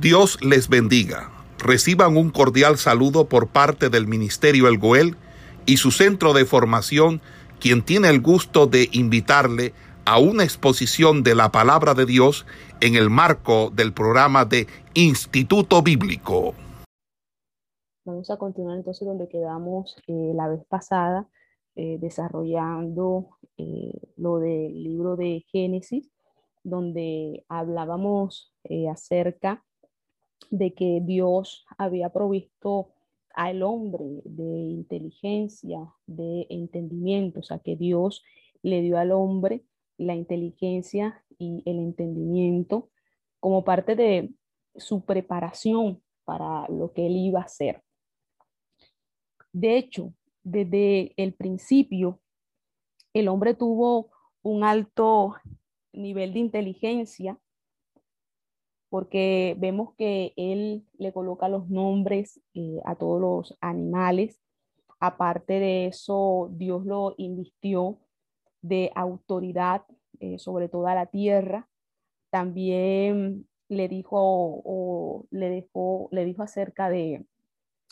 Dios les bendiga. Reciban un cordial saludo por parte del Ministerio El Goel y su centro de formación, quien tiene el gusto de invitarle a una exposición de la palabra de Dios en el marco del programa de Instituto Bíblico. Vamos a continuar entonces donde quedamos eh, la vez pasada, eh, desarrollando eh, lo del libro de Génesis, donde hablábamos acerca de que Dios había provisto al hombre de inteligencia, de entendimiento, o sea, que Dios le dio al hombre la inteligencia y el entendimiento como parte de su preparación para lo que él iba a hacer. De hecho, desde el principio, el hombre tuvo un alto nivel de inteligencia porque vemos que él le coloca los nombres eh, a todos los animales. Aparte de eso, Dios lo invistió de autoridad eh, sobre toda la tierra. También le dijo o, le dejó, le dijo acerca de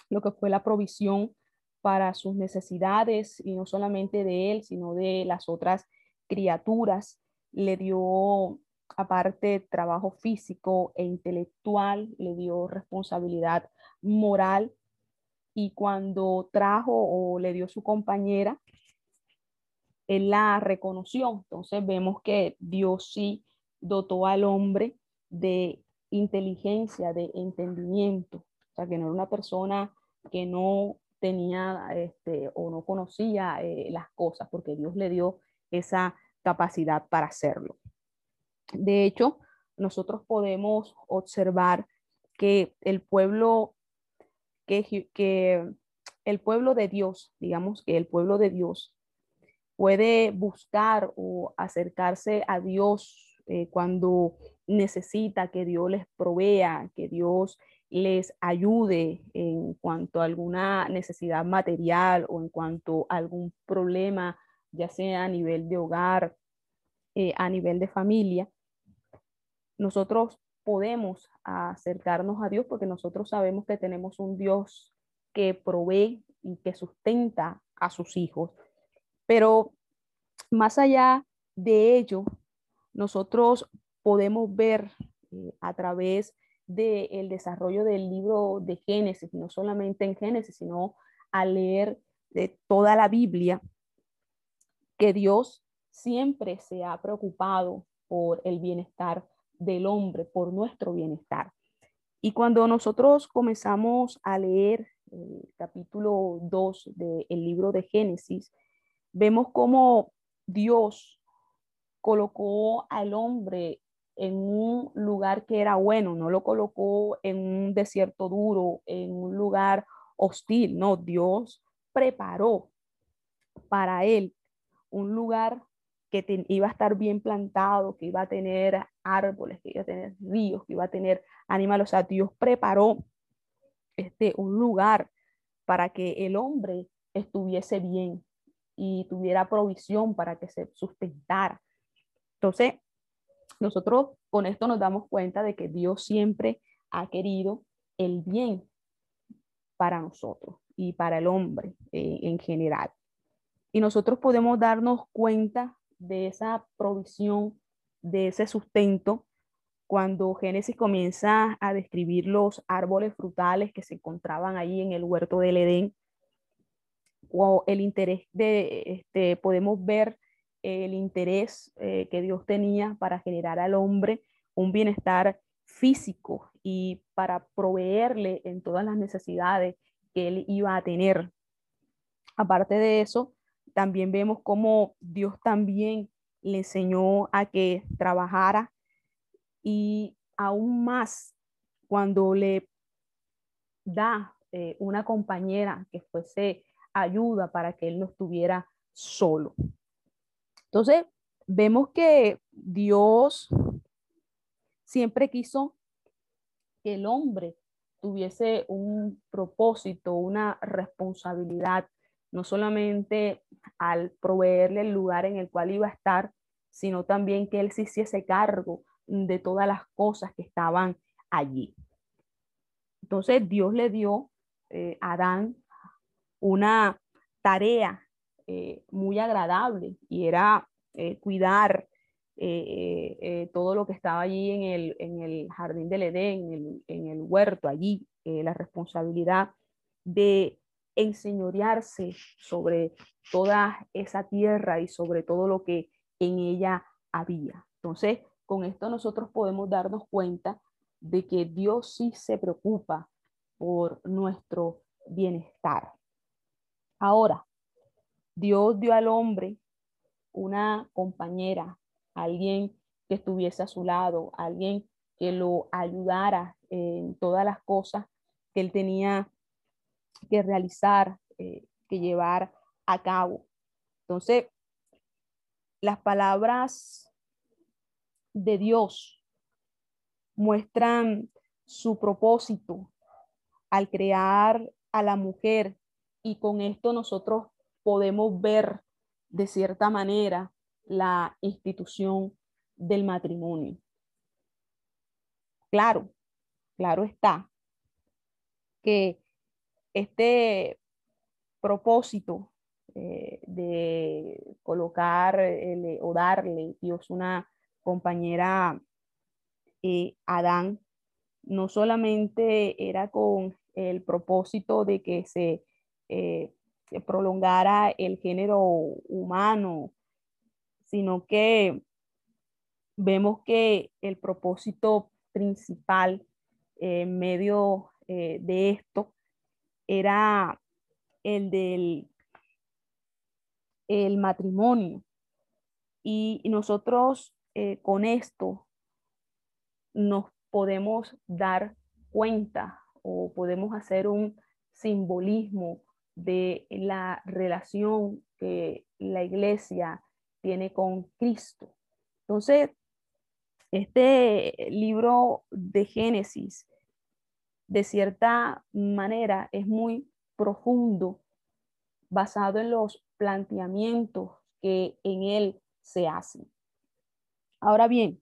lo que fue la provisión para sus necesidades y no solamente de él, sino de las otras criaturas. Le dio aparte trabajo físico e intelectual, le dio responsabilidad moral y cuando trajo o le dio su compañera, él la reconoció. Entonces vemos que Dios sí dotó al hombre de inteligencia, de entendimiento. O sea, que no era una persona que no tenía este, o no conocía eh, las cosas, porque Dios le dio esa capacidad para hacerlo. De hecho, nosotros podemos observar que el pueblo, que, el pueblo de Dios, digamos que el pueblo de Dios puede buscar o acercarse a Dios eh, cuando necesita que Dios les provea, que Dios les ayude en cuanto a alguna necesidad material o en cuanto a algún problema, ya sea a nivel de hogar, eh, a nivel de familia, nosotros podemos acercarnos a Dios porque nosotros sabemos que tenemos un Dios que provee y que sustenta a sus hijos. Pero más allá de ello, nosotros podemos ver eh, a través del desarrollo del libro de Génesis, no solamente en Génesis, sino al leer de toda la Biblia, que Dios siempre se ha preocupado por el bienestar del hombre, por nuestro bienestar. Y cuando nosotros comenzamos a leer el capítulo 2 del libro de Génesis, vemos cómo Dios colocó al hombre en un lugar que era bueno, no lo colocó en un desierto duro, en un lugar hostil, no, Dios preparó para él un lugar que iba a estar bien plantado, que iba a tener árboles, que iba a tener ríos, que iba a tener animales. O sea, Dios preparó este, un lugar para que el hombre estuviese bien y tuviera provisión para que se sustentara. Entonces, nosotros con esto nos damos cuenta de que Dios siempre ha querido el bien para nosotros y para el hombre eh, en general. Y nosotros podemos darnos cuenta de esa provisión, de ese sustento, cuando Génesis comienza a describir los árboles frutales que se encontraban ahí en el huerto del Edén, o el interés de, este, podemos ver el interés eh, que Dios tenía para generar al hombre un bienestar físico y para proveerle en todas las necesidades que él iba a tener. Aparte de eso, también vemos cómo Dios también le enseñó a que trabajara y aún más cuando le da eh, una compañera que fuese ayuda para que él no estuviera solo. Entonces, vemos que Dios siempre quiso que el hombre tuviese un propósito, una responsabilidad no solamente al proveerle el lugar en el cual iba a estar, sino también que él se hiciese cargo de todas las cosas que estaban allí. Entonces Dios le dio eh, a Adán una tarea eh, muy agradable y era eh, cuidar todo lo que estaba allí en el, en el jardín del Edén, en el, en el huerto, allí, la responsabilidad de enseñorearse sobre toda esa tierra y sobre todo lo que en ella había. Entonces, con esto nosotros podemos darnos cuenta de que Dios sí se preocupa por nuestro bienestar. Ahora, Dios dio al hombre una compañera, alguien que estuviese a su lado, alguien que lo ayudara en todas las cosas que él tenía que realizar, eh, que llevar a cabo. Entonces, las palabras de Dios muestran su propósito al crear a la mujer y con esto nosotros podemos ver de cierta manera la institución del matrimonio. Claro, claro está que este propósito eh, de colocar o darle Dios una compañera eh, Adán, no solamente era con el propósito de que se eh, prolongara el género humano, sino que vemos que el propósito principal en medio de esto era el del el matrimonio. Y, nosotros eh, con esto nos podemos dar cuenta o podemos hacer un simbolismo de la relación que la iglesia tiene con Cristo. Entonces, este libro de Génesis de cierta manera es muy profundo, basado en los planteamientos que en él se hacen. Ahora bien,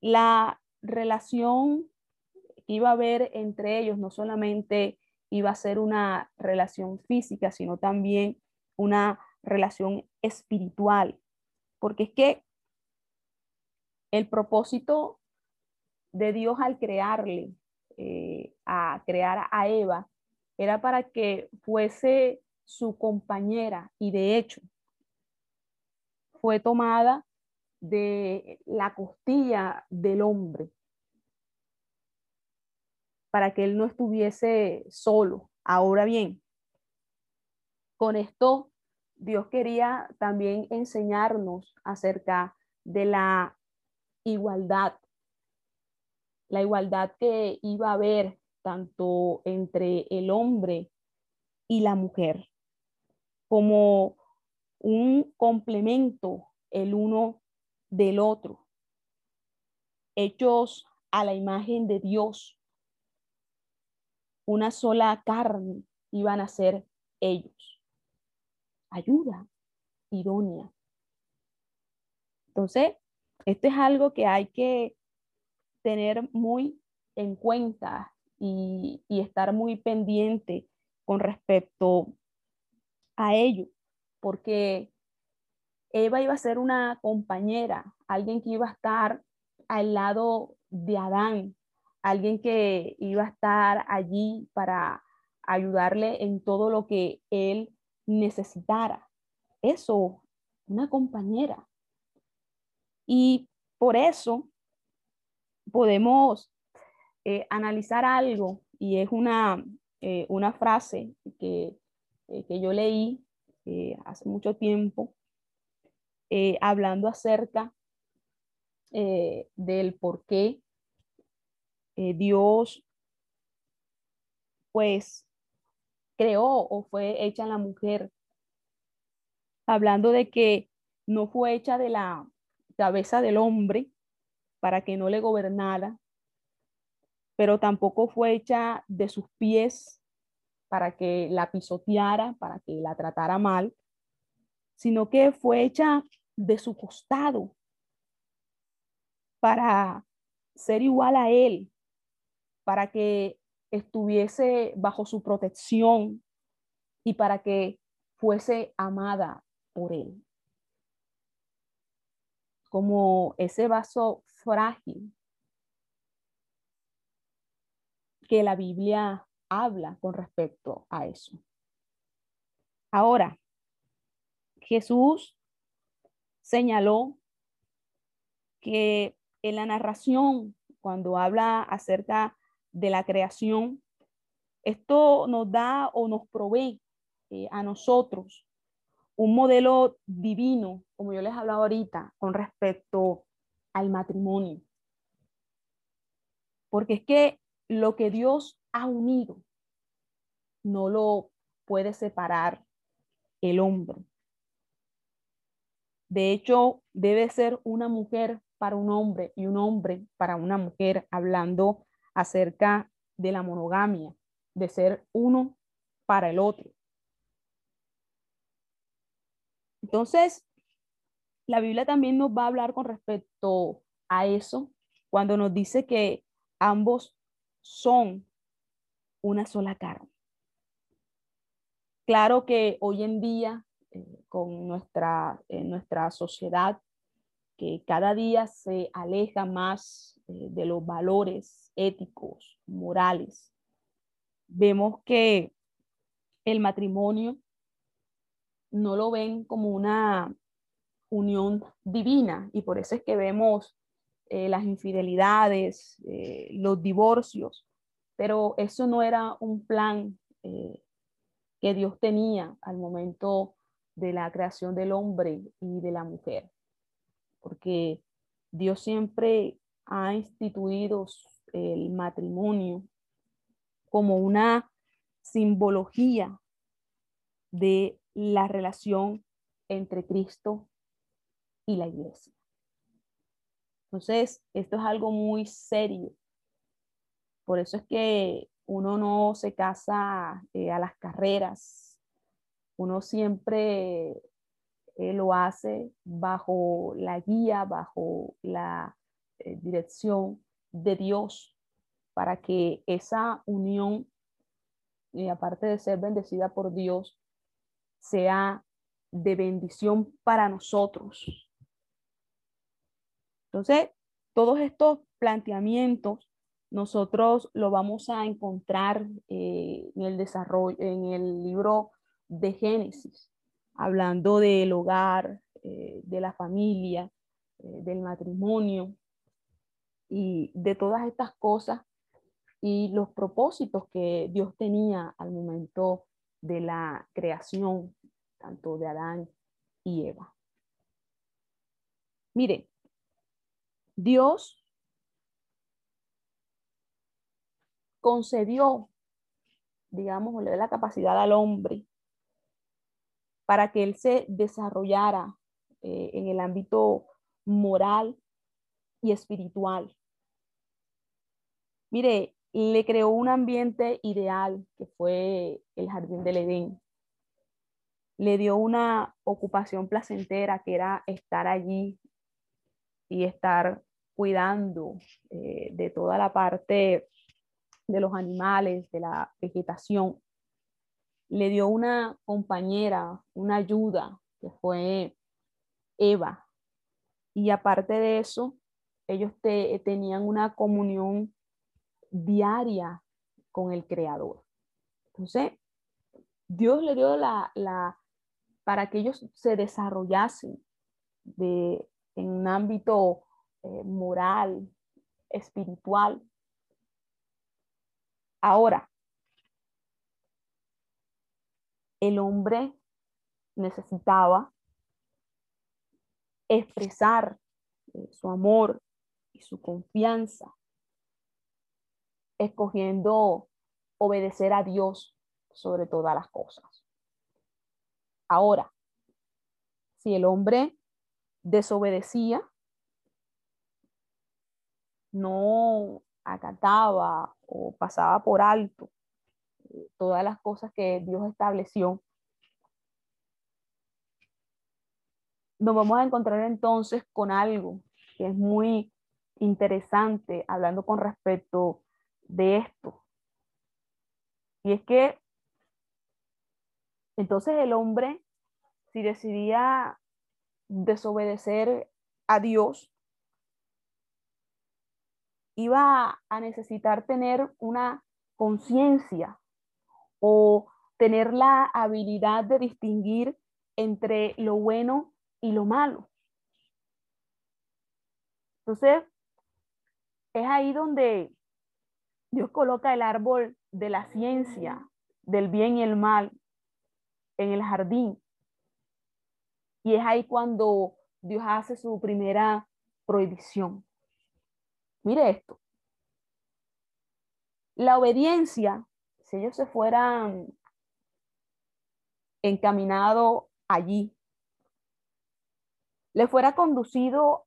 la relación que iba a haber entre ellos no solamente iba a ser una relación física, sino también una relación espiritual, porque es que el propósito de Dios al crearle, eh, a crear a Eva, era para que fuese su compañera y de hecho fue tomada de la costilla del hombre para que él no estuviese solo. Ahora bien, con esto Dios quería también enseñarnos acerca de la igualdad la igualdad que iba a haber tanto entre el hombre y la mujer, como un complemento el uno del otro, hechos a la imagen de Dios, una sola carne iban a ser ellos. Ayuda idónea. Entonces, esto es algo que hay que tener muy en cuenta y, estar muy pendiente con respecto a ello, porque Eva iba a ser una compañera, alguien que iba a estar al lado de Adán, alguien que iba a estar allí para ayudarle en todo lo que él necesitara. Eso, una compañera. Y por eso podemos eh, analizar algo y es una, eh, una frase que, eh, que, yo leí hace mucho tiempo hablando acerca del por qué Dios pues creó o fue hecha la mujer, hablando de que no fue hecha de la cabeza del hombre, para que no le gobernara, pero tampoco fue hecha de sus pies para que la pisoteara, para que la tratara mal, sino que fue hecha de su costado para ser igual a él, para que estuviese bajo su protección y para que fuese amada por él. Como ese vaso frágil que la Biblia habla con respecto a eso. Ahora, Jesús señaló que en la narración, cuando habla acerca de la creación, esto nos da o nos provee eh, a nosotros un modelo divino, como yo les hablaba ahorita, con respecto al matrimonio. Porque es que lo que Dios ha unido no lo puede separar el hombre. De hecho, debe ser una mujer para un hombre y un hombre para una mujer, hablando acerca de la monogamia, de ser uno para el otro. Entonces, la Biblia también nos va a hablar con respecto a eso cuando nos dice que ambos son una sola carne. Claro que hoy en día, eh, con nuestra, nuestra sociedad, que cada día se aleja más eh, de los valores éticos, morales, vemos que el matrimonio no lo ven como una unión divina y por eso es que vemos eh, las infidelidades, eh, los divorcios, pero eso no era un plan eh, que Dios tenía al momento de la creación del hombre y de la mujer, porque Dios siempre ha instituido el matrimonio como una simbología de la relación entre Cristo y la iglesia. Entonces, esto es algo muy serio. Por eso es que uno no se casa eh, a las carreras. Uno siempre eh, lo hace bajo la guía, bajo la eh, dirección de Dios, para que esa unión, aparte de ser bendecida por Dios, sea de bendición para nosotros. Entonces, todos estos planteamientos nosotros lo vamos a encontrar eh, en el desarrollo, en el libro de Génesis, hablando del hogar, eh, de la familia, eh, del matrimonio y de todas estas cosas y los propósitos que Dios tenía al momento de la creación, tanto de Adán y Eva. Mire, Dios concedió, digamos, la capacidad al hombre para que él se desarrollara eh, en el ámbito moral y espiritual. Mire, le creó un ambiente ideal que fue el jardín del Edén. Le dio una ocupación placentera que era estar allí y estar cuidando eh, de toda la parte de los animales, de la vegetación. Le dio una compañera, una ayuda, que fue Eva. Y aparte de eso, ellos tenían una comunión diaria con el Creador. Entonces, Dios le dio la, la para que ellos se desarrollasen de, en un ámbito eh, moral, espiritual. Ahora, el hombre necesitaba expresar eh, su amor y su confianza escogiendo obedecer a Dios sobre todas las cosas. Ahora, si el hombre desobedecía, no acataba o pasaba por alto eh, todas las cosas que Dios estableció, nos vamos a encontrar entonces con algo que es muy interesante, hablando con respecto de esto. Y es que entonces el hombre, si decidía desobedecer a Dios, iba a necesitar tener una conciencia o tener la habilidad de distinguir entre lo bueno y lo malo. Entonces, es ahí donde Dios coloca el árbol de la ciencia, del bien y el mal, en el jardín. Y es ahí cuando Dios hace su primera prohibición. Mire esto. La obediencia, si ellos se fueran encaminado allí, le fuera conducido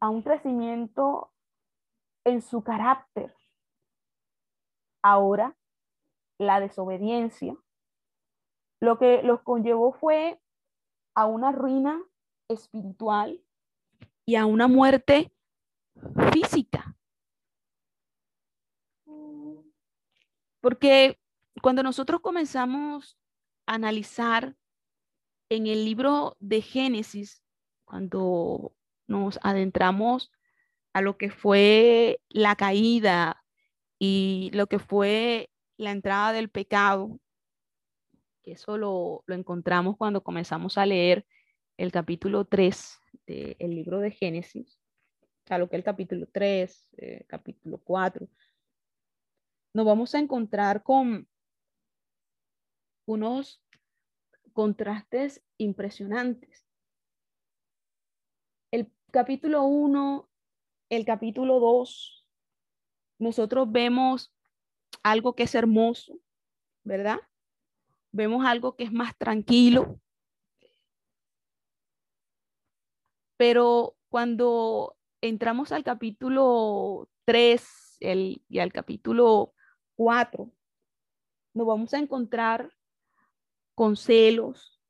a un crecimiento en su carácter. Ahora, la desobediencia, lo que los conllevó fue a una ruina espiritual y a una muerte física. Porque cuando nosotros comenzamos a analizar en el libro de Génesis, cuando nos adentramos a lo que fue la caída y lo que fue la entrada del pecado, eso lo, encontramos cuando comenzamos a leer el capítulo 3 del libro de Génesis, o sea, lo que es el capítulo 3, eh, capítulo 4, nos vamos a encontrar con unos contrastes impresionantes. El capítulo 1, el capítulo 2, nosotros vemos algo que es hermoso, ¿verdad? Vemos algo que es más tranquilo. Pero cuando entramos al capítulo 3 y al capítulo 4, nos vamos a encontrar con celos,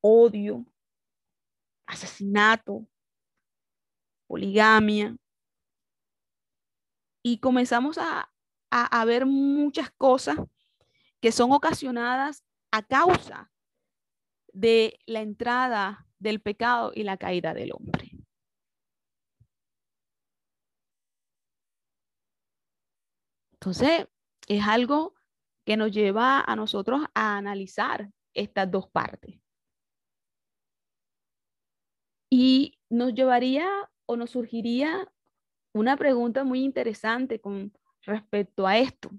odio, asesinato, poligamia. Y comenzamos a, a, ver muchas cosas que son ocasionadas a causa de la entrada del pecado y la caída del hombre. Entonces, es algo que nos lleva a nosotros a analizar estas dos partes. Y nos llevaría o nos surgiría una pregunta muy interesante con respecto a esto.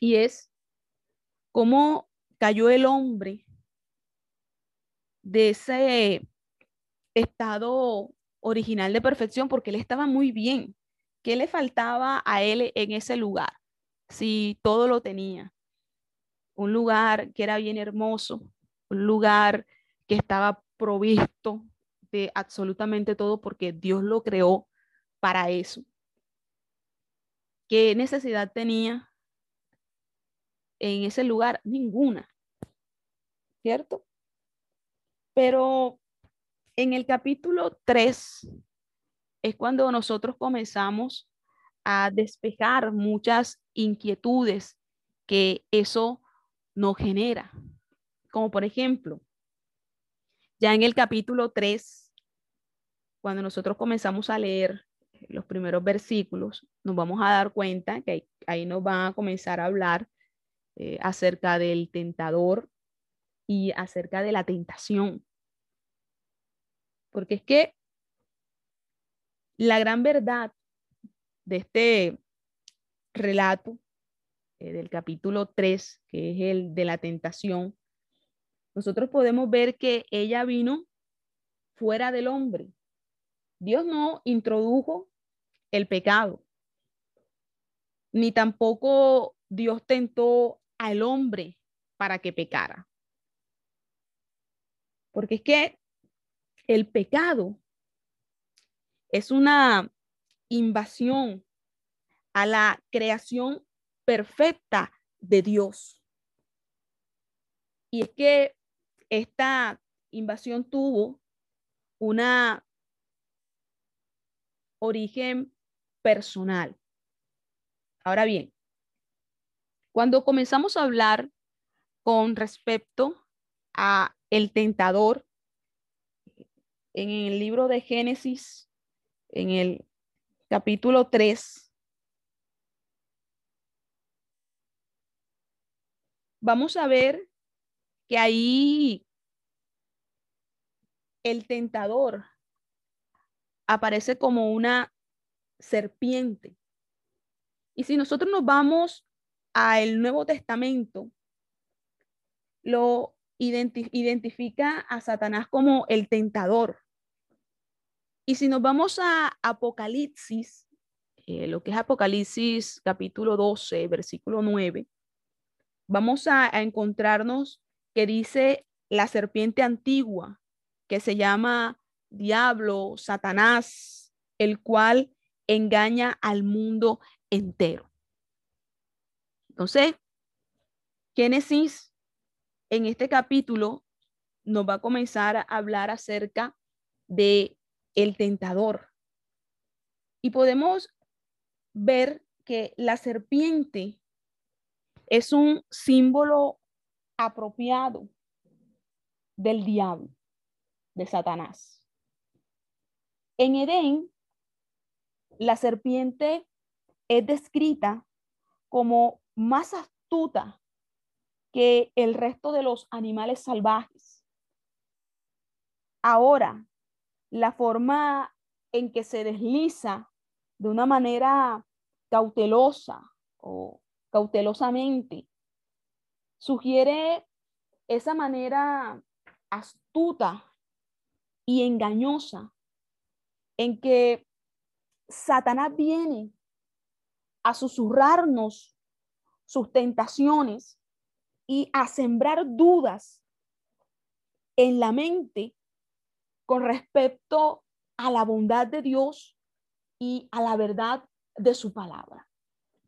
Y es, ¿cómo cayó el hombre de ese estado original de perfección? Porque él estaba muy bien. ¿Qué le faltaba a él en ese lugar? si todo lo tenía. Un lugar que era bien hermoso, un lugar que estaba provisto de absolutamente todo porque Dios lo creó para eso. ¿Qué necesidad tenía en ese lugar? Ninguna. ¿Cierto? Pero en el capítulo 3 es cuando nosotros comenzamos a despejar muchas inquietudes que eso nos genera. Como por ejemplo, ya en el capítulo 3, cuando nosotros comenzamos a leer los primeros versículos, nos vamos a dar cuenta que ahí, nos van a comenzar a hablar eh, acerca del tentador y acerca de la tentación. Porque es que la gran verdad de este relato eh, del capítulo 3, que es el de la tentación, nosotros podemos ver que ella vino fuera del hombre. Dios no introdujo el pecado, ni tampoco Dios tentó al hombre para que pecara. Porque es que el pecado es una invasión a la creación perfecta de Dios. Y es que esta invasión tuvo una origen personal. Ahora bien, cuando comenzamos a hablar con respecto a el tentador, en el libro de Génesis, en el capítulo 3, vamos a ver que ahí el tentador aparece como una serpiente. Y si nosotros nos vamos al Nuevo Testamento, lo identifica a Satanás como el tentador. Y si nos vamos a Apocalipsis, eh, lo que es Apocalipsis capítulo 12, versículo 9, vamos a, a encontrarnos que dice la serpiente antigua, que se llama diablo, Satanás, el cual engaña al mundo entero. Entonces, Génesis en este capítulo nos va a comenzar a hablar acerca de el tentador. Y podemos ver que la serpiente es un símbolo apropiado del diablo, de Satanás. En Edén, la serpiente es descrita como más astuta que el resto de los animales salvajes. Ahora, la forma en que se desliza de una manera cautelosa o cautelosamente sugiere esa manera astuta y engañosa en que Satanás viene a susurrarnos sus tentaciones y a sembrar dudas en la mente con respecto a la bondad de Dios y a la verdad de su palabra.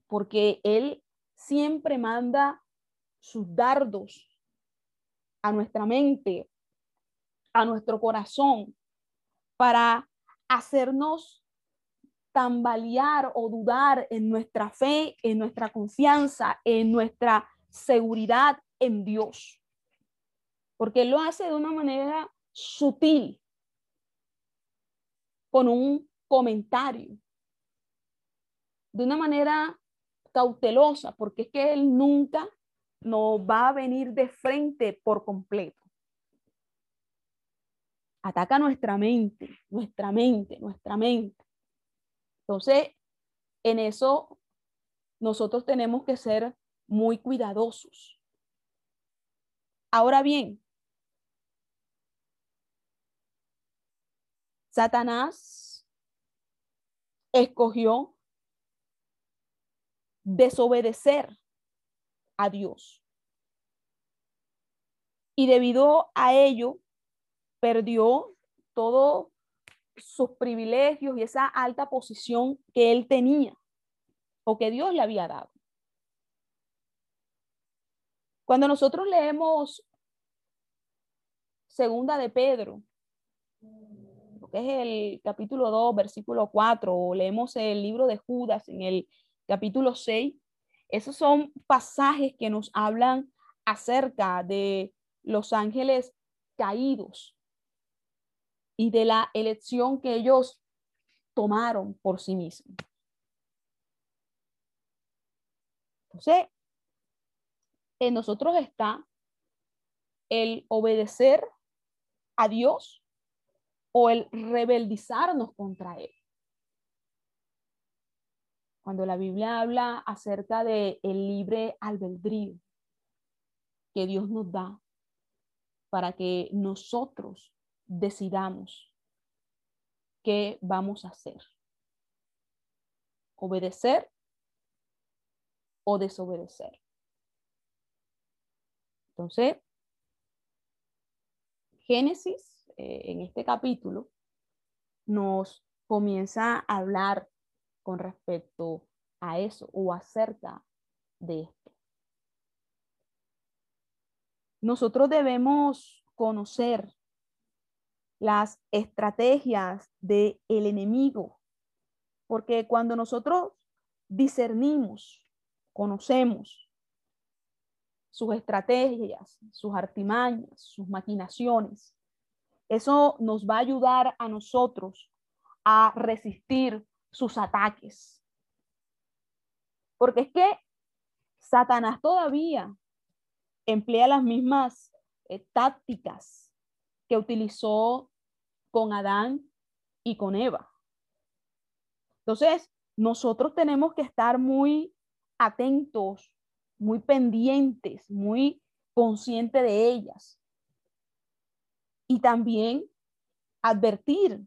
Porque Él siempre manda sus dardos a nuestra mente, a nuestro corazón, para hacernos tambalear o dudar en nuestra fe, en nuestra confianza, en nuestra seguridad en Dios. Porque Él lo hace de una manera sutil, con un comentario, de una manera cautelosa, porque es que Él nunca nos va a venir de frente por completo. Ataca nuestra mente, nuestra mente, nuestra mente. Entonces, en eso nosotros tenemos que ser muy cuidadosos. Ahora bien, Satanás escogió desobedecer a Dios. Y debido a ello, perdió todos sus privilegios y esa alta posición que él tenía o que Dios le había dado. Cuando nosotros leemos Segunda de Pedro, que es el capítulo 2, versículo 4, o leemos el libro de Judas en el capítulo 6, esos son pasajes que nos hablan acerca de los ángeles caídos y de la elección que ellos tomaron por sí mismos. Entonces, en nosotros está el obedecer a Dios o el rebeldizarnos contra Él. Cuando la Biblia habla acerca de el libre albedrío que Dios nos da para que nosotros decidamos qué vamos a hacer. Obedecer o desobedecer. Entonces, Génesis, eh, en este capítulo, nos comienza a hablar con respecto a eso o acerca de esto. Nosotros debemos conocer las estrategias del enemigo, porque cuando nosotros discernimos, conocemos sus estrategias, sus artimañas, sus maquinaciones, eso nos va a ayudar a nosotros a resistir sus ataques. Porque es que Satanás todavía emplea las mismas eh, tácticas que utilizó con Adán y con Eva. Entonces, nosotros tenemos que estar muy atentos, muy pendientes, muy conscientes de ellas. Y también advertir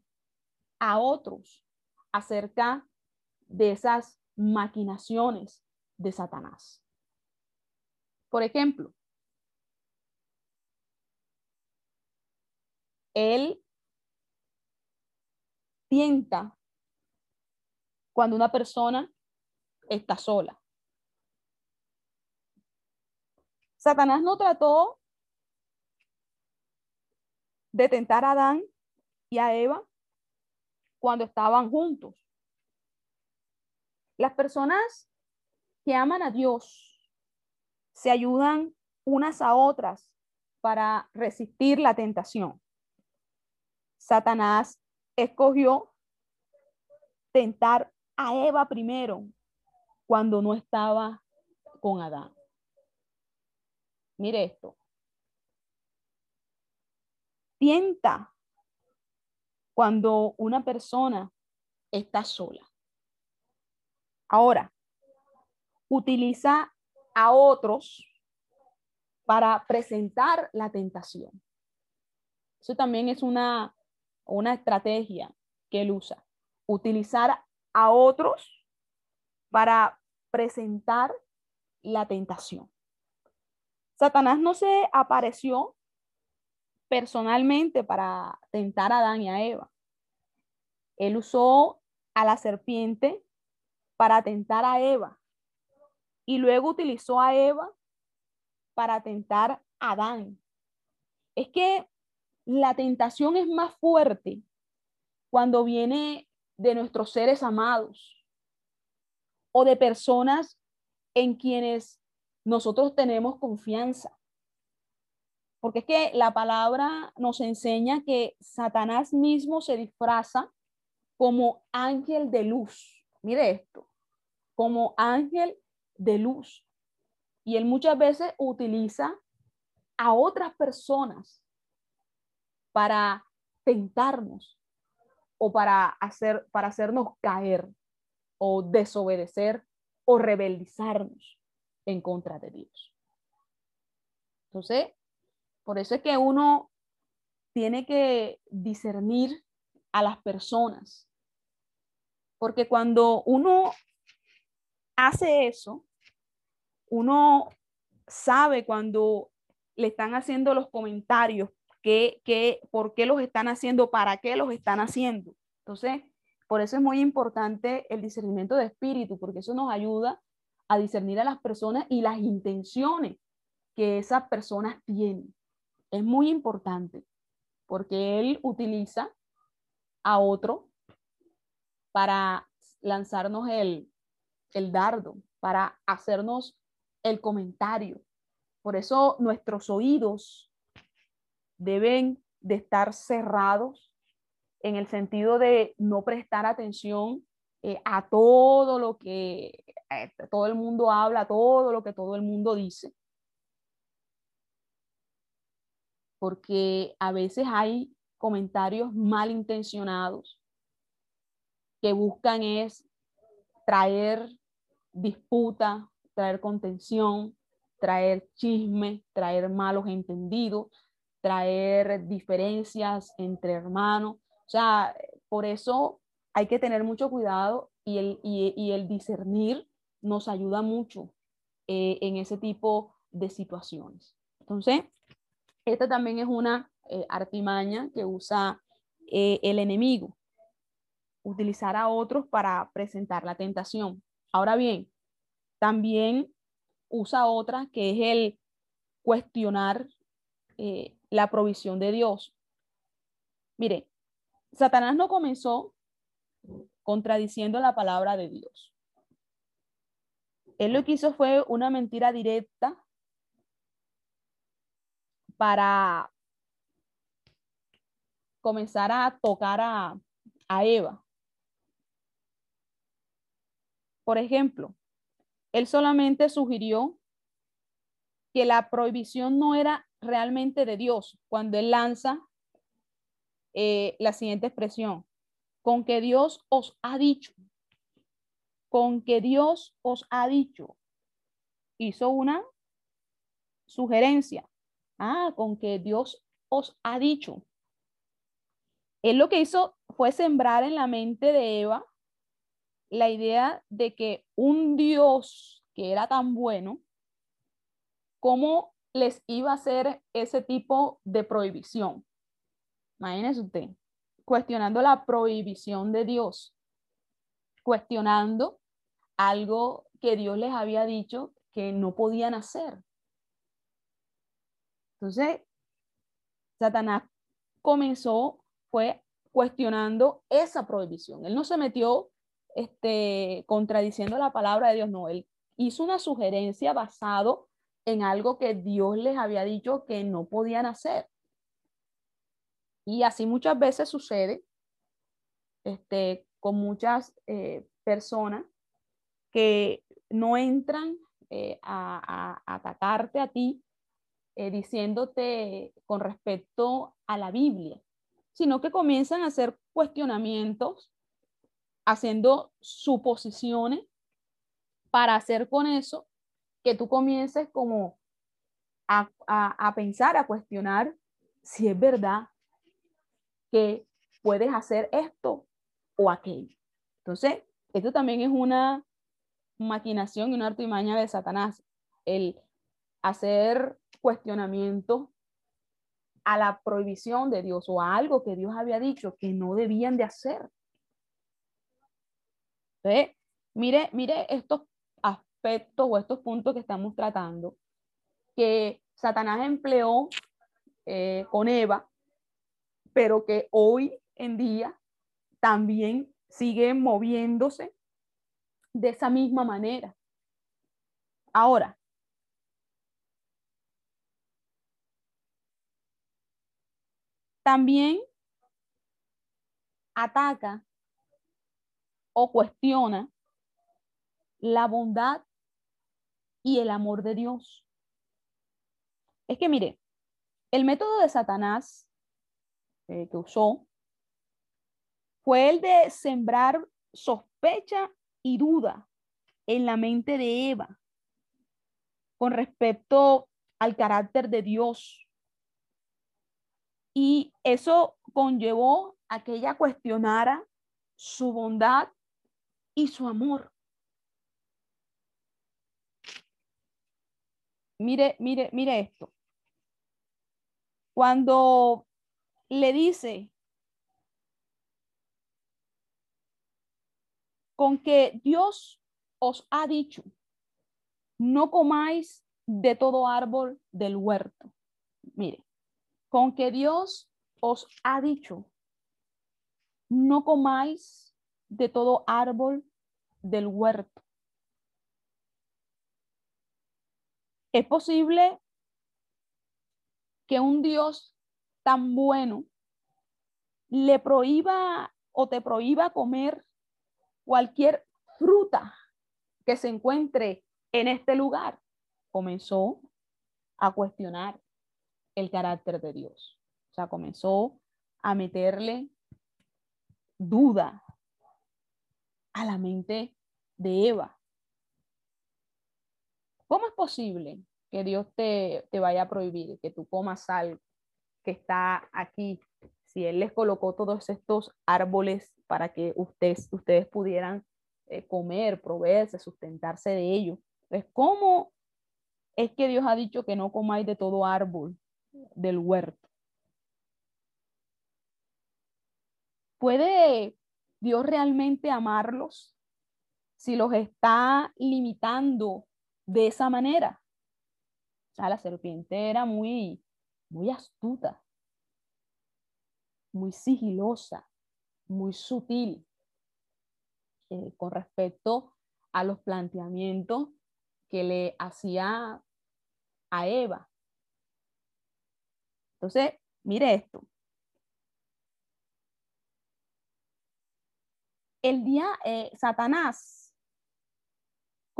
a otros acerca de esas maquinaciones de Satanás. Por ejemplo, él tienta cuando una persona está sola. Satanás no trató de tentar a Adán y a Eva cuando estaban juntos. Las personas que aman a Dios se ayudan unas a otras para resistir la tentación. Satanás escogió tentar a Eva primero cuando no estaba con Adán. Mire esto. Tienta cuando una persona está sola. Ahora, utiliza a otros para presentar la tentación. Eso también es una, una estrategia que él usa. Utilizar a otros para presentar la tentación. Satanás no se apareció personalmente para tentar a Adán y a Eva. Él usó a la serpiente para tentar a Eva y luego utilizó a Eva para tentar a Adán. Es que la tentación es más fuerte cuando viene de nuestros seres amados o de personas en quienes nosotros tenemos confianza. Porque es que la palabra nos enseña que Satanás mismo se disfraza como ángel de luz. Mire esto, como ángel de luz. Y él muchas veces utiliza a otras personas para tentarnos o para hacer para hacernos caer o desobedecer o rebeldizarnos en contra de Dios. Entonces, por eso es que uno tiene que discernir a las personas. Porque cuando uno hace eso, uno sabe cuando le están haciendo los comentarios, que, que, por qué los están haciendo, para qué los están haciendo. Entonces, por eso es muy importante el discernimiento de espíritu, porque eso nos ayuda a discernir a las personas y las intenciones que esas personas tienen es muy importante porque él utiliza a otro para lanzarnos el, el dardo, para hacernos el comentario. Por eso nuestros oídos deben de estar cerrados en el sentido de no prestar atención eh, a todo lo que eh, todo el mundo habla, todo lo que todo el mundo dice, porque a veces hay comentarios malintencionados que buscan es traer disputa, traer contención, traer chisme, traer malos entendidos, traer diferencias entre hermanos. O sea, por eso hay que tener mucho cuidado y el, y, el discernir nos ayuda mucho eh, en ese tipo de situaciones. Entonces, esta también es una eh, artimaña que usa eh, el enemigo, utilizar a otros para presentar la tentación. Ahora bien, también usa otra que es el cuestionar la provisión de Dios. Mire, Satanás no comenzó contradiciendo la palabra de Dios. Él lo que hizo fue una mentira directa para comenzar a tocar a, Eva. Por ejemplo, él solamente sugirió que la prohibición no era realmente de Dios cuando él lanza eh, la siguiente expresión, con que Dios os ha dicho, con que Dios os ha dicho, hizo una sugerencia, ah, con que Dios os ha dicho. Él lo que hizo fue sembrar en la mente de Eva la idea de que un Dios que era tan bueno, ¿cómo les iba a hacer ese tipo de prohibición? Imagínese usted, cuestionando la prohibición de Dios, cuestionando algo que Dios les había dicho que no podían hacer. Entonces, Satanás comenzó, fue cuestionando esa prohibición. Él no se metió este, contradiciendo la palabra de Dios, no, él hizo una sugerencia basado en algo que Dios les había dicho que no podían hacer. Y así muchas veces sucede este, con muchas eh, personas que no entran eh, a, atacarte a ti eh, diciéndote con respecto a la Biblia, sino que comienzan a hacer cuestionamientos, haciendo suposiciones para hacer con eso que tú comiences como a, a, pensar, a cuestionar si es verdad que puedes hacer esto o aquello. Entonces, esto también es una maquinación y una artimaña de Satanás, el hacer cuestionamiento a la prohibición de Dios o a algo que Dios había dicho que no debían de hacer. Entonces, mire, mire estos aspectos o estos puntos que estamos tratando, que Satanás empleó eh, con Eva, pero que hoy en día también sigue moviéndose de esa misma manera. Ahora, también ataca o cuestiona la bondad y el amor de Dios. Es que mire, el método de Satanás eh, que usó fue el de sembrar sospecha y duda en la mente de Eva con respecto al carácter de Dios. Y eso conllevó a que ella cuestionara su bondad y su amor. Mire, mire, mire esto. Cuando le dice con que Dios os ha dicho, no comáis de todo árbol del huerto. Mire, con que Dios os ha dicho, no comáis de todo árbol del huerto. Es posible que un Dios tan bueno le prohíba o te prohíba comer cualquier fruta que se encuentre en este lugar. Comenzó a cuestionar el carácter de Dios. O sea, comenzó a meterle duda a la mente de Eva. ¿Cómo es posible que Dios te, vaya a prohibir que tú comas algo que está aquí? Si Él les colocó todos estos árboles para que ustedes, ustedes pudieran eh, comer, proveerse, sustentarse de ello. Entonces, ¿cómo es que Dios ha dicho que no comáis de todo árbol del huerto? ¿Puede Dios realmente amarlos si los está limitando de esa manera. O sea, la serpiente era muy, muy astuta, muy sigilosa, muy sutil eh, con respecto a los planteamientos que le hacía a Eva. Entonces, mire esto. El día, eh, Satanás,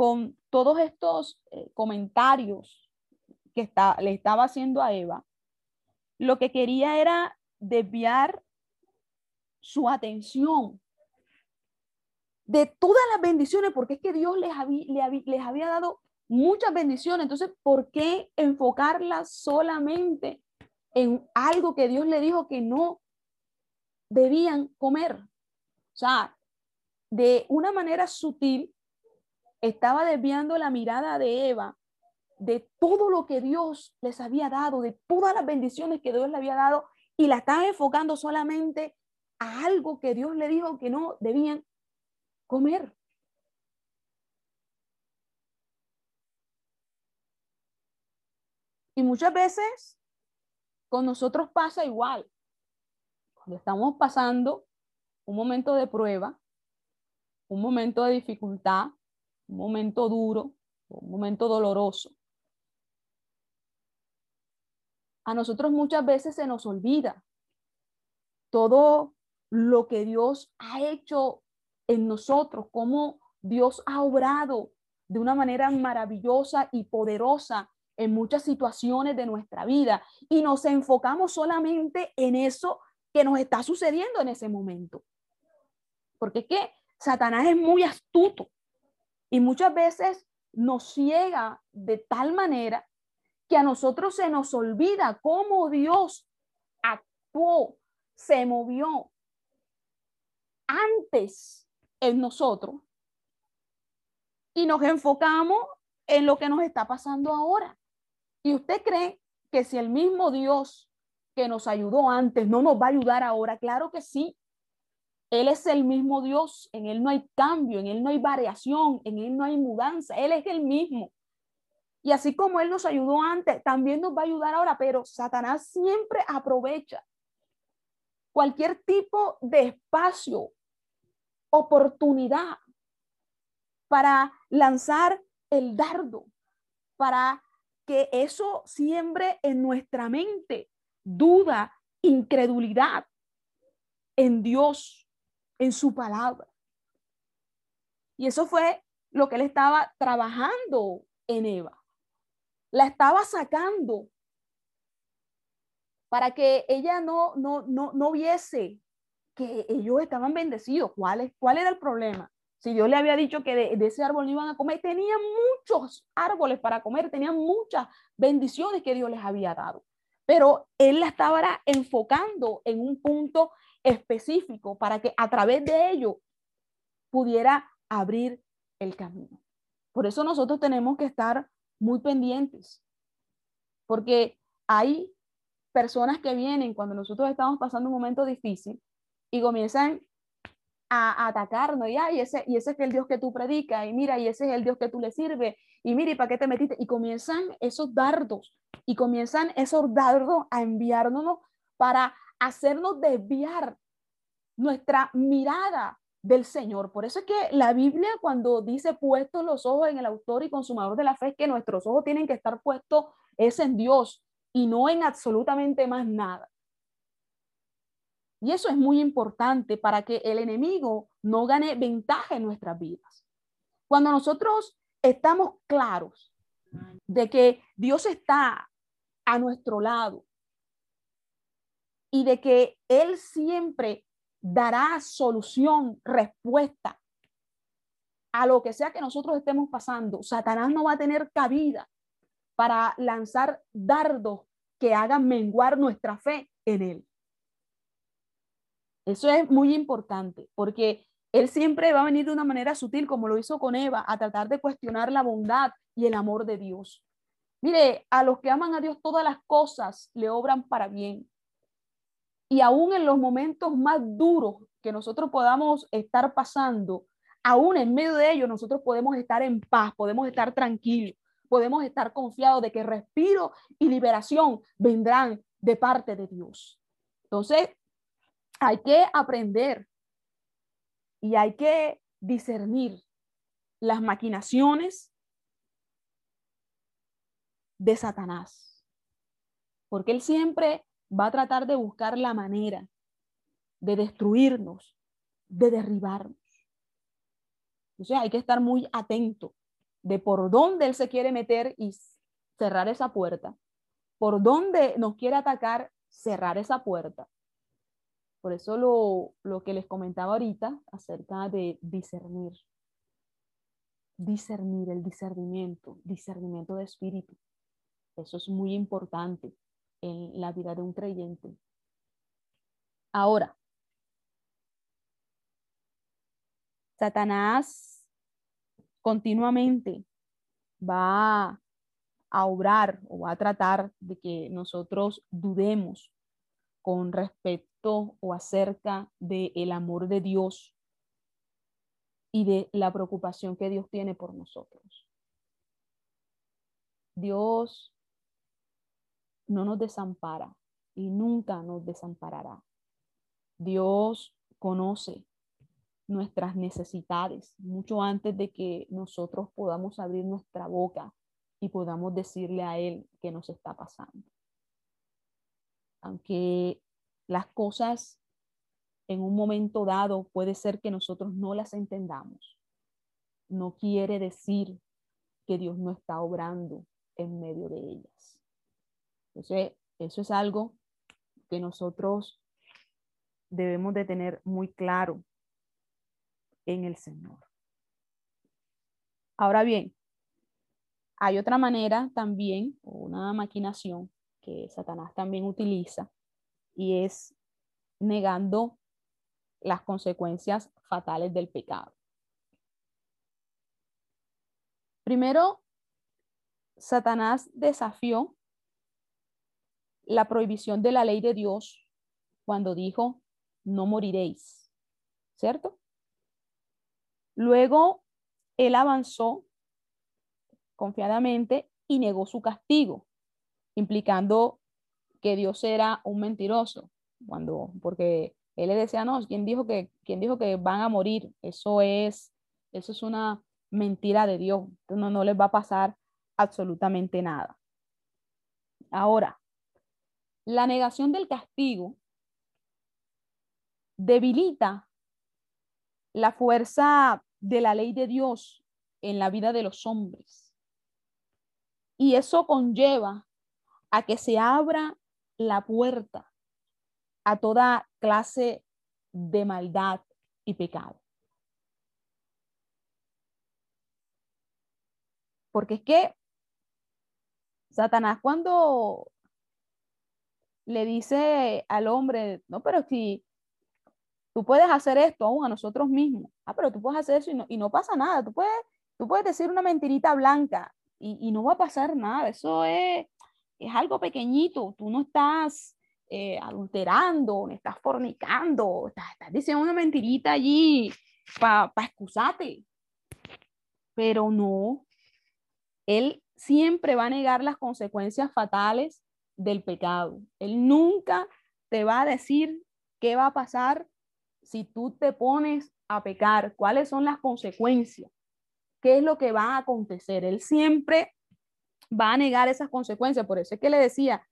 con todos estos eh, comentarios que está, le estaba haciendo a Eva, lo que quería era desviar su atención de todas las bendiciones, porque es que Dios les había, les había dado muchas bendiciones. Entonces, ¿por qué enfocarlas solamente en algo que Dios le dijo que no debían comer? O sea, de una manera sutil, estaba desviando la mirada de Eva de todo lo que Dios les había dado, de todas las bendiciones que Dios le había dado, y la estaba enfocando solamente a algo que Dios le dijo que no debían comer. Y muchas veces con nosotros pasa igual. Cuando estamos pasando un momento de prueba, un momento de dificultad, un momento duro, un momento doloroso, a nosotros muchas veces se nos olvida todo lo que Dios ha hecho en nosotros, cómo Dios ha obrado de una manera maravillosa y poderosa en muchas situaciones de nuestra vida. Y nos enfocamos solamente en eso que nos está sucediendo en ese momento. Porque es que Satanás es muy astuto y muchas veces nos ciega de tal manera que a nosotros se nos olvida cómo Dios actuó, se movió antes en nosotros y nos enfocamos en lo que nos está pasando ahora. ¿Y usted cree que si el mismo Dios que nos ayudó antes no nos va a ayudar ahora? Claro que sí. Él es el mismo Dios, en Él no hay cambio, en Él no hay variación, en Él no hay mudanza, Él es el mismo. Y así como Él nos ayudó antes, también nos va a ayudar ahora, pero Satanás siempre aprovecha cualquier tipo de espacio, oportunidad para lanzar el dardo, para que eso siembre en nuestra mente duda, incredulidad en Dios, en su palabra. Y eso fue lo que él estaba trabajando en Eva la estaba sacando para que ella no, no, no, no viese que ellos estaban bendecidos. ¿Cuál, es, ¿Cuál era el problema? Si Dios le había dicho que de, ese árbol no iban a comer, tenían muchos árboles para comer, tenían muchas bendiciones que Dios les había dado. Pero Él la estaba enfocando en un punto específico para que a través de ello pudiera abrir el camino. Por eso nosotros tenemos que estar muy pendientes, porque hay personas que vienen cuando nosotros estamos pasando un momento difícil y comienzan a, atacarnos y, y, ese, y ese es el Dios que tú predicas y mira, y ese es el Dios que tú le sirves y mira, ¿y para qué te metiste? Y comienzan esos dardos y comienzan esos dardos a enviarnos para hacernos desviar nuestra mirada del Señor. Por eso es que la Biblia cuando dice puestos los ojos en el autor y consumador de la fe, que nuestros ojos tienen que estar puestos es en Dios y no en absolutamente más nada. Y eso es muy importante para que el enemigo no gane ventaja en nuestras vidas. Cuando nosotros estamos claros de que Dios está a nuestro lado y de que Él siempre dará solución, respuesta a lo que sea que nosotros estemos pasando. Satanás no va a tener cabida para lanzar dardos que hagan menguar nuestra fe en él. Eso es muy importante porque él siempre va a venir de una manera sutil, como lo hizo con Eva, a tratar de cuestionar la bondad y el amor de Dios. Mire, a los que aman a Dios todas las cosas le obran para bien. Y aún en los momentos más duros que nosotros podamos estar pasando, aún en medio de ellos nosotros podemos estar en paz, podemos estar tranquilos, podemos estar confiados de que respiro y liberación vendrán de parte de Dios. Entonces, hay que aprender y hay que discernir las maquinaciones de Satanás. Porque él siempre va a tratar de buscar la manera de destruirnos, de derribarnos. O sea, hay que estar muy atento de por dónde él se quiere meter y cerrar esa puerta, por dónde nos quiere atacar, cerrar esa puerta. Por eso lo, lo que les comentaba ahorita acerca de discernir, discernir, el discernimiento, discernimiento de espíritu. Eso es muy importante en la vida de un creyente. Ahora, Satanás continuamente va a obrar o va a tratar de que nosotros dudemos con respecto o acerca del el amor de Dios y de la preocupación que Dios tiene por nosotros. Dios no nos desampara y nunca nos desamparará. Dios conoce nuestras necesidades, mucho antes de que nosotros podamos abrir nuestra boca y podamos decirle a Él qué nos está pasando. Aunque las cosas en un momento dado puede ser que nosotros no las entendamos, no quiere decir que Dios no está obrando en medio de ellas. Entonces, eso es algo que nosotros debemos de tener muy claro en el Señor. Ahora bien, hay otra manera también, una maquinación que Satanás también utiliza, y es negando las consecuencias fatales del pecado. Primero, Satanás desafió la prohibición de la ley de Dios cuando dijo, no moriréis, ¿cierto? Luego, él avanzó confiadamente y negó su castigo, implicando que Dios era un mentiroso, cuando, porque él le decía, no, ¿quién dijo que, quién dijo que van a morir? Eso es, eso es una mentira de Dios, no, no les va a pasar absolutamente nada. Ahora, la negación del castigo debilita la fuerza de la ley de Dios en la vida de los hombres. Y eso conlleva a que se abra la puerta a toda clase de maldad y pecado. Porque es que Satanás cuando le dice al hombre, no, pero si Tú puedes hacer esto aún a nosotros mismos. Ah, pero tú puedes hacer eso y no, y no pasa nada. Tú puedes, tú puedes decir una mentirita blanca y, y no va a pasar nada. Eso es, es algo pequeñito. Tú no estás eh, adulterando, no estás fornicando, estás, diciendo una mentirita allí para pa excusarte. Pero no, él siempre va a negar las consecuencias fatales del pecado. Él nunca te va a decir qué va a pasar si tú te pones a pecar, cuáles son las consecuencias, qué es lo que va a acontecer. Él siempre va a negar esas consecuencias. Por eso es que le decía,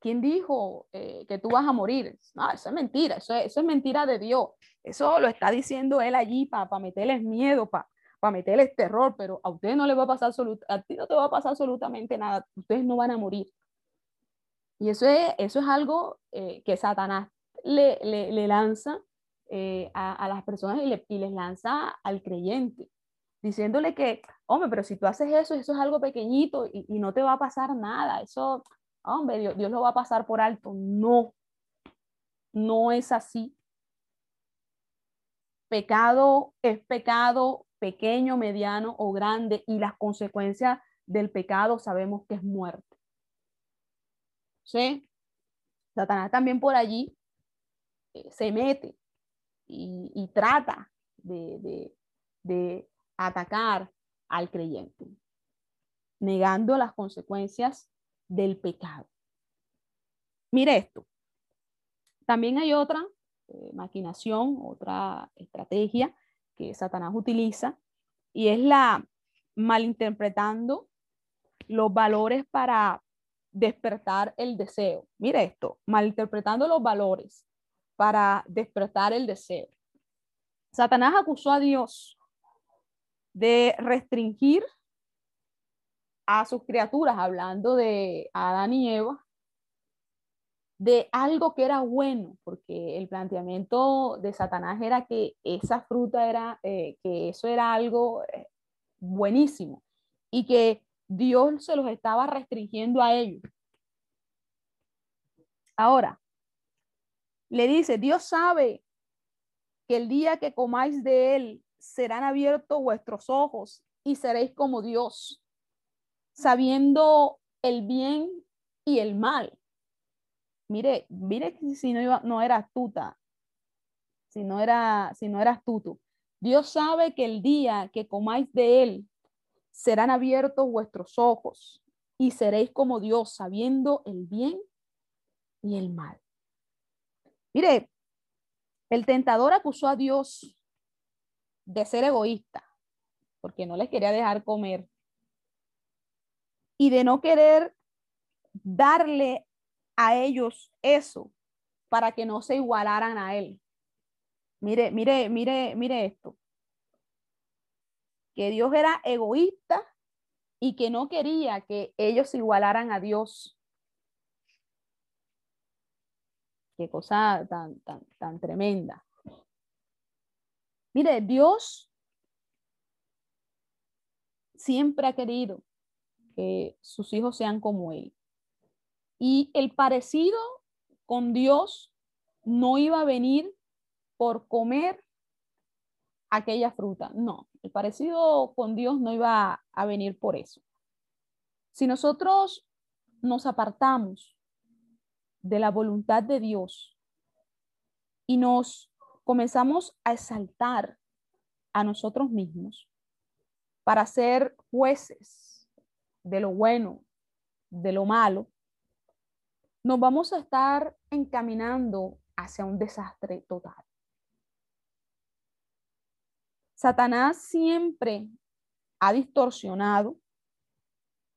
¿quién dijo eh, que tú vas a morir? No, eso es mentira, eso es, mentira de Dios. Eso lo está diciendo él allí para meterles miedo, para meterles terror, pero a ustedes no les va a pasar a ti no te va a pasar absolutamente nada, ustedes no van a morir. Y eso es, eso es algo eh, que Satanás le, le, lanza eh, a, las personas y, les lanza al creyente, diciéndole que, hombre, pero si tú haces eso, eso es algo pequeñito y, no te va a pasar nada, eso, hombre, Dios, Dios lo va a pasar por alto. No, no es así. Pecado es pecado, pequeño, mediano o grande, y las consecuencias del pecado sabemos que es muerte. ¿Sí? Satanás también por allí eh, se mete y, trata de, atacar al creyente, negando las consecuencias del pecado. Mire esto. También hay otra eh, maquinación, otra estrategia que Satanás utiliza y es la malinterpretando los valores para despertar el deseo. Mire esto, malinterpretando los valores para despertar el deseo. Satanás acusó a Dios de restringir a sus criaturas, hablando de Adán y Eva, de algo que era bueno, porque el planteamiento de Satanás era que esa fruta era, eh, que eso era algo eh, buenísimo y que Dios se los estaba restringiendo a ellos. Ahora, le dice, Dios sabe que el día que comáis de él serán abiertos vuestros ojos y seréis como Dios, sabiendo el bien y el mal. Mire, mire si no, no era astuta, si no era, si no era astuto. Dios sabe que el día que comáis de él serán abiertos vuestros ojos y seréis como Dios, sabiendo el bien y el mal. Mire, el tentador acusó a Dios de ser egoísta, porque no les quería dejar comer, y de no querer darle a ellos eso para que no se igualaran a él. Mire, mire, mire, mire esto que Dios era egoísta y que no quería que ellos se igualaran a Dios. Qué cosa tan, tan, tan tremenda. Mire, Dios siempre ha querido que sus hijos sean como Él. Y el parecido con Dios no iba a venir por comer aquella fruta. No, el parecido con Dios no iba a venir por eso. Si nosotros nos apartamos de la voluntad de Dios y nos comenzamos a exaltar a nosotros mismos para ser jueces de lo bueno, de lo malo, nos vamos a estar encaminando hacia un desastre total. Satanás siempre ha distorsionado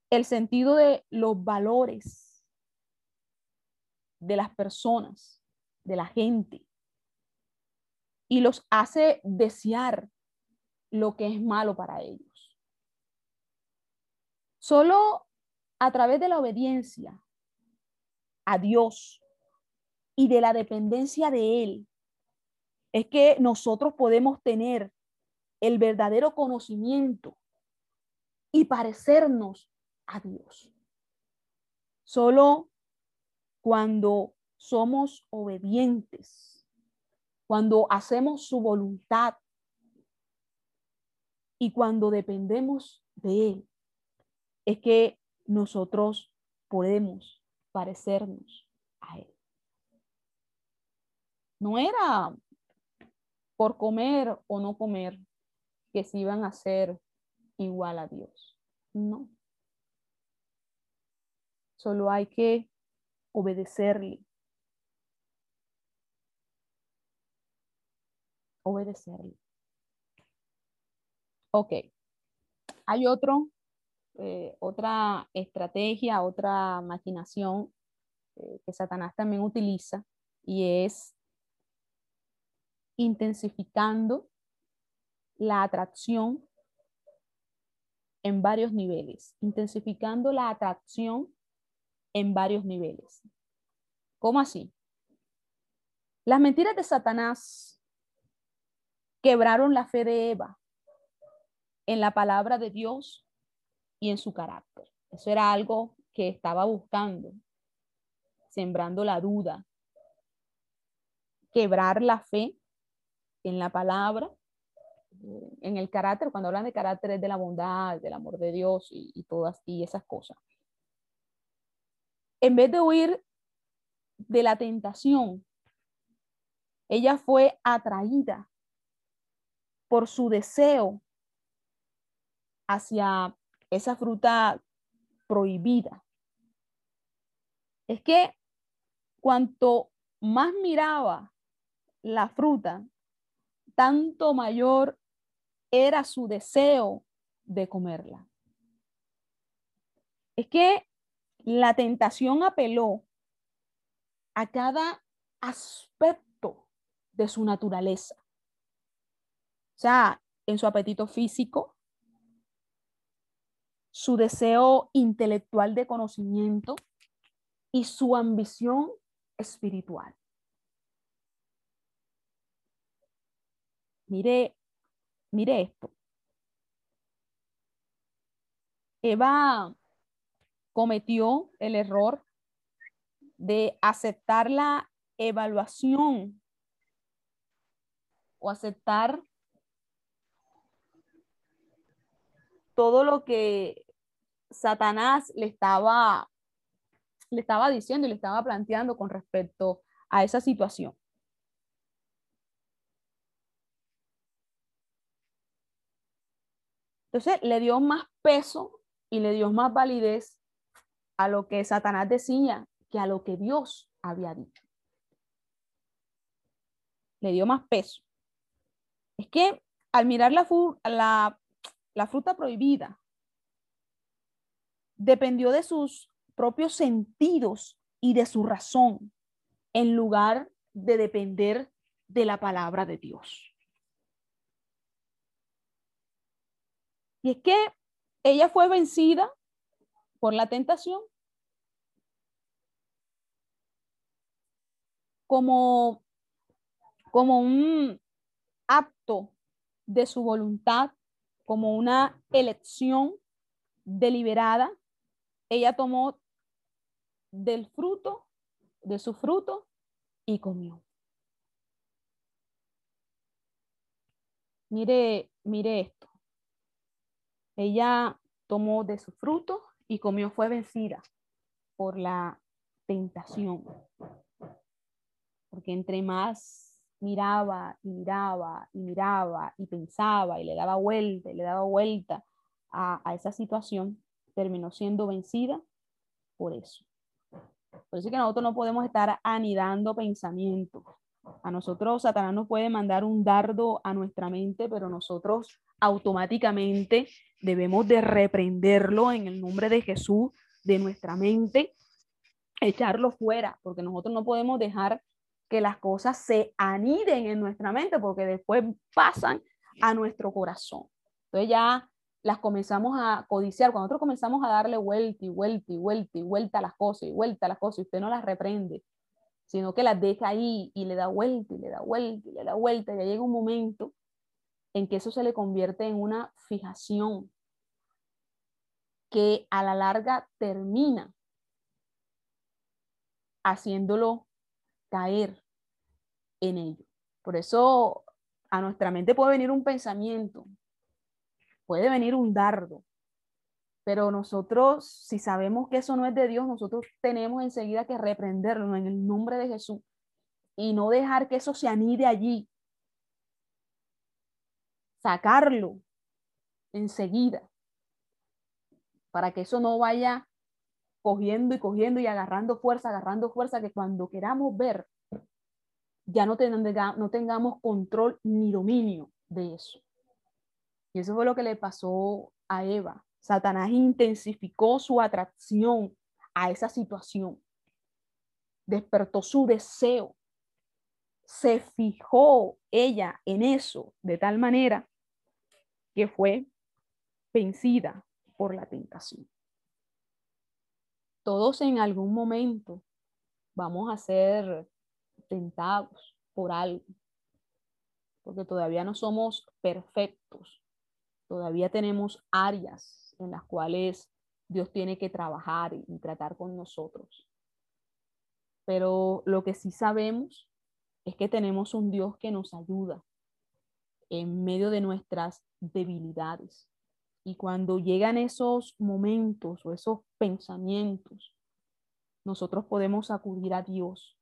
el sentido de los valores de las personas, de la gente, y los hace desear lo que es malo para ellos. Solo a través de la obediencia a Dios y de la dependencia de Él es que nosotros podemos tener el verdadero conocimiento y parecernos a Dios. Solo cuando somos obedientes, cuando hacemos su voluntad y cuando dependemos de Él, es que nosotros podemos parecernos a Él. No era por comer o no comer, que se iban a ser igual a Dios. No. Solo hay que obedecerle. Obedecerle. Ok. Hay otro, eh, otra estrategia, otra maquinación eh, que Satanás también utiliza y es intensificando la atracción en varios niveles, intensificando la atracción en varios niveles. ¿Cómo así? Las mentiras de Satanás quebraron la fe de Eva en la palabra de Dios y en su carácter. Eso era algo que estaba buscando, sembrando la duda, quebrar la fe en la palabra en el carácter, cuando hablan de carácter de la bondad, del amor de Dios y, todas y esas cosas. En vez de huir de la tentación, ella fue atraída por su deseo hacia esa fruta prohibida. Es que cuanto más miraba la fruta, tanto mayor era su deseo de comerla. es que la tentación apeló a cada aspecto de su naturaleza. O sea, en su apetito físico, su deseo intelectual de conocimiento y su ambición espiritual. Mire, mire esto. Eva cometió el error de aceptar la evaluación o aceptar todo lo que Satanás le estaba, le estaba diciendo y le estaba planteando con respecto a esa situación. Entonces le dio más peso y le dio más validez a lo que Satanás decía que a lo que Dios había dicho. Le dio más peso. Es que al mirar la, la, la fruta prohibida, dependió de sus propios sentidos y de su razón, en lugar de depender de la palabra de Dios. Y es que ella fue vencida por la tentación como, como un acto de su voluntad, como una elección deliberada ella tomó del fruto, de su fruto, y comió. Mire, mire esto. Ella tomó de su fruto y comió, fue vencida por la tentación. Porque entre más miraba y miraba y miraba y pensaba y le daba vuelta y le daba vuelta a, esa situación, terminó siendo vencida por eso. Por eso es que nosotros no podemos estar anidando pensamientos. A nosotros Satanás nos puede mandar un dardo a nuestra mente, pero nosotros automáticamente debemos de reprenderlo en el nombre de Jesús de nuestra mente, echarlo fuera, porque nosotros no podemos dejar que las cosas se aniden en nuestra mente, porque después pasan a nuestro corazón. Entonces ya las comenzamos a codiciar, cuando nosotros comenzamos a darle vuelta y vuelta y vuelta y vuelta a las cosas y vuelta a las cosas, y usted no las reprende, sino que las deja ahí y le da vuelta y le da vuelta y le da vuelta, y ya llega un momento en que eso se le convierte en una fijación que a la larga termina haciéndolo caer en ello. Por eso a nuestra mente puede venir un pensamiento, puede venir un dardo, pero nosotros, si sabemos que eso no es de Dios, nosotros tenemos enseguida que reprenderlo en el nombre de Jesús y no dejar que eso se anide allí. Sacarlo enseguida para que eso no vaya cogiendo y cogiendo y agarrando fuerza, agarrando fuerza, que cuando queramos ver, ya no, no tengamos control ni dominio de eso. Y eso fue lo que le pasó a Eva. Satanás intensificó su atracción a esa situación. Despertó su deseo. Se fijó ella en eso de tal manera que fue vencida por la tentación. Todos en algún momento vamos a ser tentados por algo, porque todavía no somos perfectos, Todavía tenemos áreas en las cuales Dios tiene que trabajar y tratar con nosotros. Pero lo que sí sabemos es que tenemos un Dios que nos ayuda en medio de nuestras debilidades. Y cuando llegan esos momentos o esos pensamientos, nosotros podemos acudir a Dios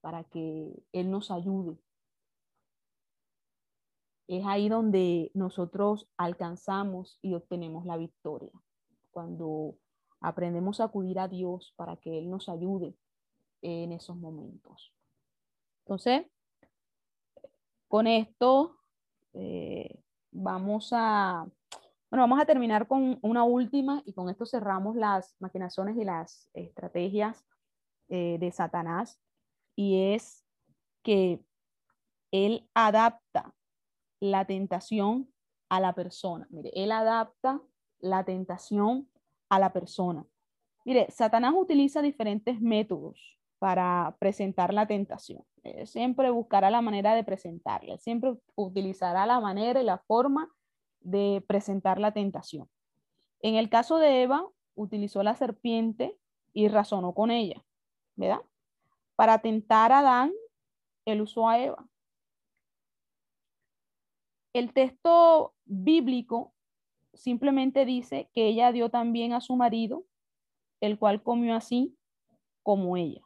para que Él nos ayude es ahí donde nosotros alcanzamos y obtenemos la victoria. Cuando aprendemos a acudir a Dios para que Él nos ayude en esos momentos. Entonces, con esto eh, vamos a, Bueno, vamos a terminar con una última y con esto cerramos las maquinaciones y las estrategias eh, de Satanás y es que él adapta la tentación a la persona. Mire, él adapta la tentación a la persona. Mire, Satanás utiliza diferentes métodos para presentar la tentación. siempre buscará la manera de presentarla, siempre utilizará la manera y la forma de presentar la tentación. En el caso de Eva, utilizó la serpiente y razonó con ella, ¿verdad? Para tentar a Adán, él usó a Eva. El texto bíblico simplemente dice que ella dio también a su marido, el cual comió así como ella.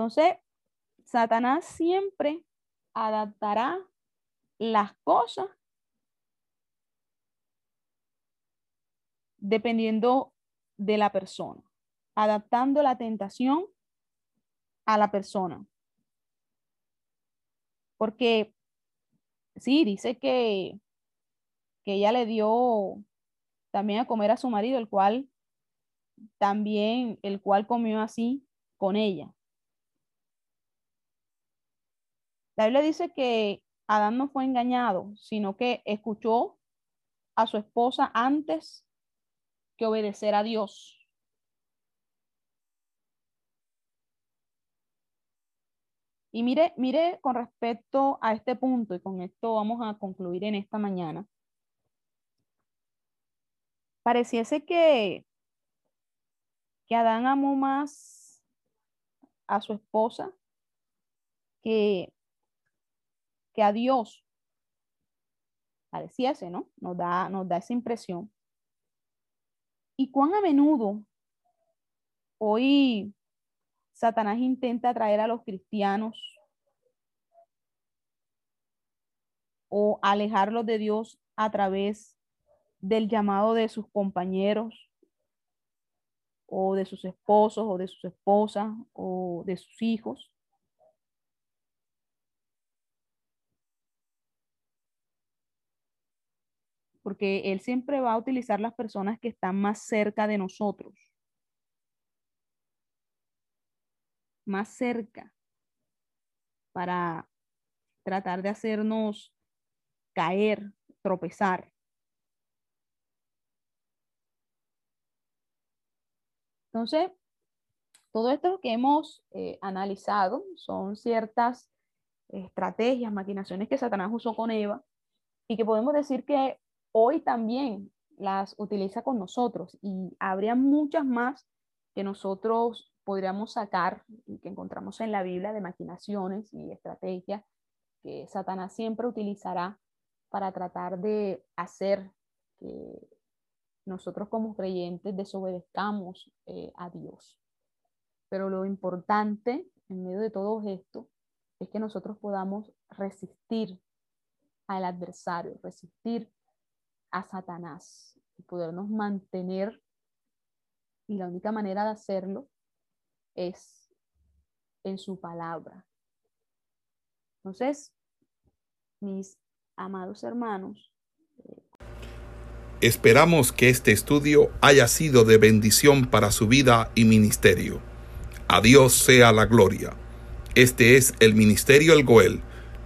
Entonces, Satanás siempre adaptará las cosas dependiendo de la persona, adaptando la tentación a la persona. Porque sí, dice que, que ella le dio también a comer a su marido, el cual también, el cual comió así con ella. La Biblia dice que Adán no fue engañado, sino que escuchó a su esposa antes que obedecer a Dios. Y mire, mire con respecto a este punto, y con esto vamos a concluir en esta mañana. Pareciese que, que Adán amó más a su esposa que, que a Dios. Pareciese, ¿no? Nos da, nos da esa impresión. Y cuán a menudo hoy Satanás intenta atraer a los cristianos o alejarlos de Dios a través del llamado de sus compañeros o de sus esposos o de sus esposas o de sus hijos. Porque Él siempre va a utilizar las personas que están más cerca de nosotros. más cerca para tratar de hacernos caer, tropezar. Entonces, todo esto que hemos eh, analizado son ciertas estrategias, maquinaciones que Satanás usó con Eva y que podemos decir que hoy también las utiliza con nosotros y habría muchas más que nosotros podríamos sacar y que encontramos en la Biblia de maquinaciones y estrategias que Satanás siempre utilizará para tratar de hacer que nosotros como creyentes desobedezcamos eh, a Dios. Pero lo importante en medio de todo esto es que nosotros podamos resistir al adversario, resistir a Satanás y podernos mantener. Y la única manera de hacerlo es en su palabra. Entonces, mis amados hermanos, Esperamos que este estudio haya sido de bendición para su vida y ministerio. A Dios sea la gloria. Este es el Ministerio El Goel,